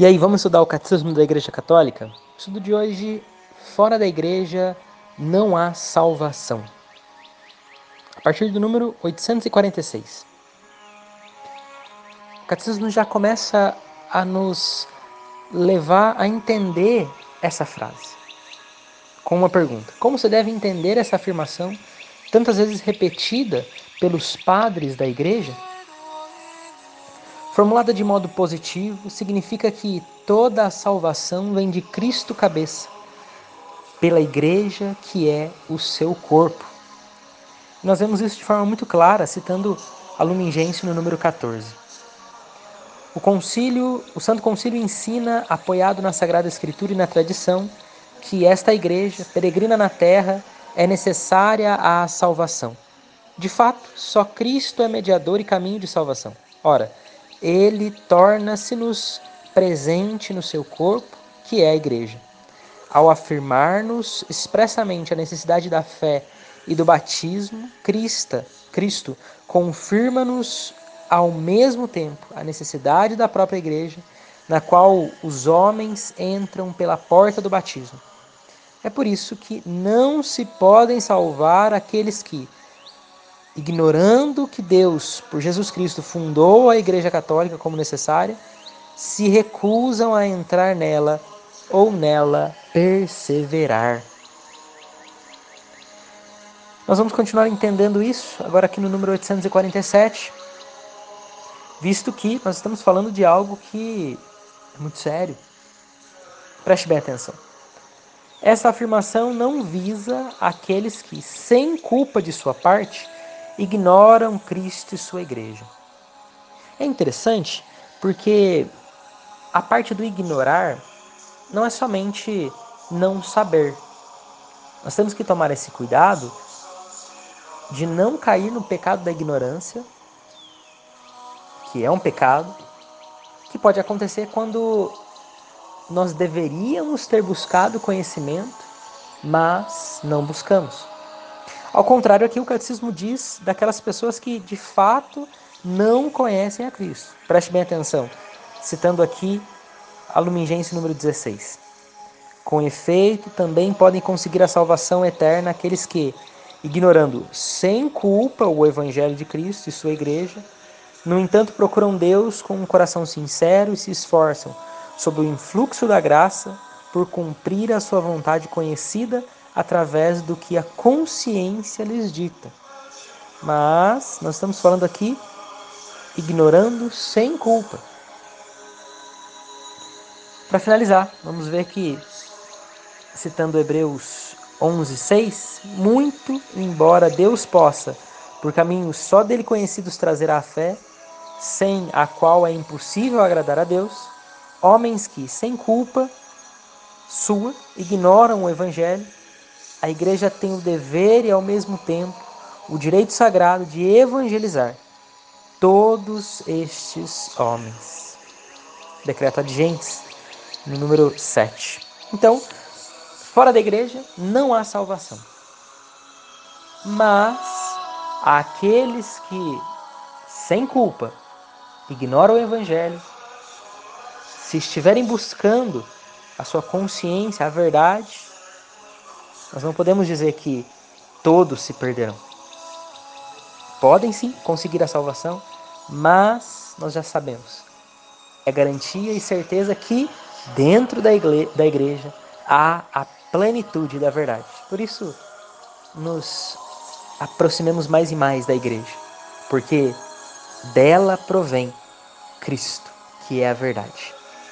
E aí, vamos estudar o Catecismo da Igreja Católica? Estudo de hoje, fora da igreja não há salvação. A partir do número 846. O Catecismo já começa a nos levar a entender essa frase. Com uma pergunta: Como você deve entender essa afirmação, tantas vezes repetida pelos padres da igreja? Formulada de modo positivo, significa que toda a salvação vem de Cristo cabeça, pela igreja que é o seu corpo. Nós vemos isso de forma muito clara, citando a Lumen Gentium no número 14. O concílio, o Santo Concílio ensina, apoiado na Sagrada Escritura e na tradição, que esta igreja, peregrina na terra, é necessária à salvação. De fato, só Cristo é mediador e caminho de salvação. Ora, ele torna-se-nos presente no seu corpo, que é a igreja. Ao afirmar-nos expressamente a necessidade da fé e do batismo, Cristo, confirma-nos ao mesmo tempo a necessidade da própria igreja, na qual os homens entram pela porta do batismo. É por isso que não se podem salvar aqueles que, ignorando que Deus, por Jesus Cristo, fundou a Igreja Católica como necessária, se recusam a entrar nela ou nela perseverar. Nós vamos continuar entendendo isso agora aqui no número 847, visto que nós estamos falando de algo que é muito sério. Preste bem atenção. Essa afirmação não visa aqueles que, sem culpa de sua parte, ignoram Cristo e sua igreja. É interessante porque a parte do ignorar não é somente não saber. Nós temos que tomar esse cuidado de não cair no pecado da ignorância, que é um pecado, que pode acontecer quando nós deveríamos ter buscado conhecimento, mas não buscamos. Ao contrário, aqui o catecismo diz daquelas pessoas que de fato não conhecem a Cristo. Preste bem atenção, citando aqui a Lumingense número 16. Com efeito, também podem conseguir a salvação eterna aqueles que, ignorando sem culpa o Evangelho de Cristo e sua Igreja, no entanto procuram Deus com um coração sincero e se esforçam, sob o influxo da graça, por cumprir a sua vontade conhecida através do que a consciência lhes dita. Mas nós estamos falando aqui ignorando sem culpa. Para finalizar, vamos ver que, citando Hebreus 11, 6, muito embora Deus possa, por caminhos só dele conhecidos, trazer a fé, sem a qual é impossível agradar a Deus, homens que, sem culpa sua, ignoram o Evangelho, a igreja tem o dever e, ao mesmo tempo, o direito sagrado de evangelizar todos estes homens. Decreto ad gentes, no número 7. Então, fora da igreja não há salvação. Mas aqueles que, sem culpa, ignoram o evangelho, se estiverem buscando a sua consciência, a verdade, nós não podemos dizer que todos se perderão. Podem sim conseguir a salvação, mas nós já sabemos. É garantia e certeza que dentro da igreja, da igreja há a plenitude da verdade. Por isso, nos aproximemos mais e mais da igreja, porque dela provém Cristo, que é a verdade.